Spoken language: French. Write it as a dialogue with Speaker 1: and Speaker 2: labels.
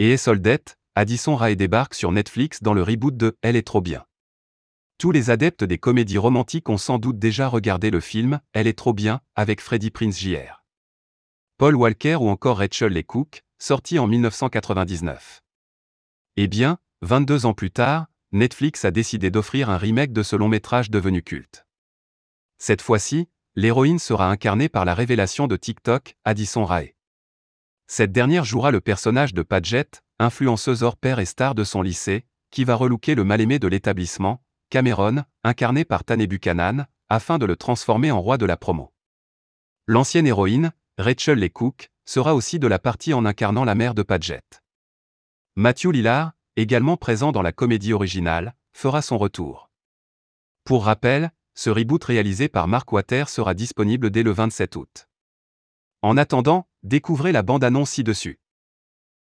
Speaker 1: Et Soldette, Addison Rae débarque sur Netflix dans le reboot de Elle est trop bien. Tous les adeptes des comédies romantiques ont sans doute déjà regardé le film Elle est trop bien avec Freddie Prinze Jr. Paul Walker ou encore Rachel Lee Cook, sorti en 1999. Eh bien, 22 ans plus tard, Netflix a décidé d'offrir un remake de ce long métrage devenu culte. Cette fois-ci, l'héroïne sera incarnée par la révélation de TikTok, Addison Rae. Cette dernière jouera le personnage de Padgett, influenceuse hors pair et star de son lycée, qui va relooker le mal-aimé de l'établissement, Cameron, incarné par Tane Buchanan, afin de le transformer en roi de la promo. L'ancienne héroïne, Rachel Lee Cook, sera aussi de la partie en incarnant la mère de Padgett. Matthew Lillard, également présent dans la comédie originale, fera son retour. Pour rappel, ce reboot réalisé par Mark Water sera disponible dès le 27 août. En attendant, découvrez la bande-annonce ci-dessus.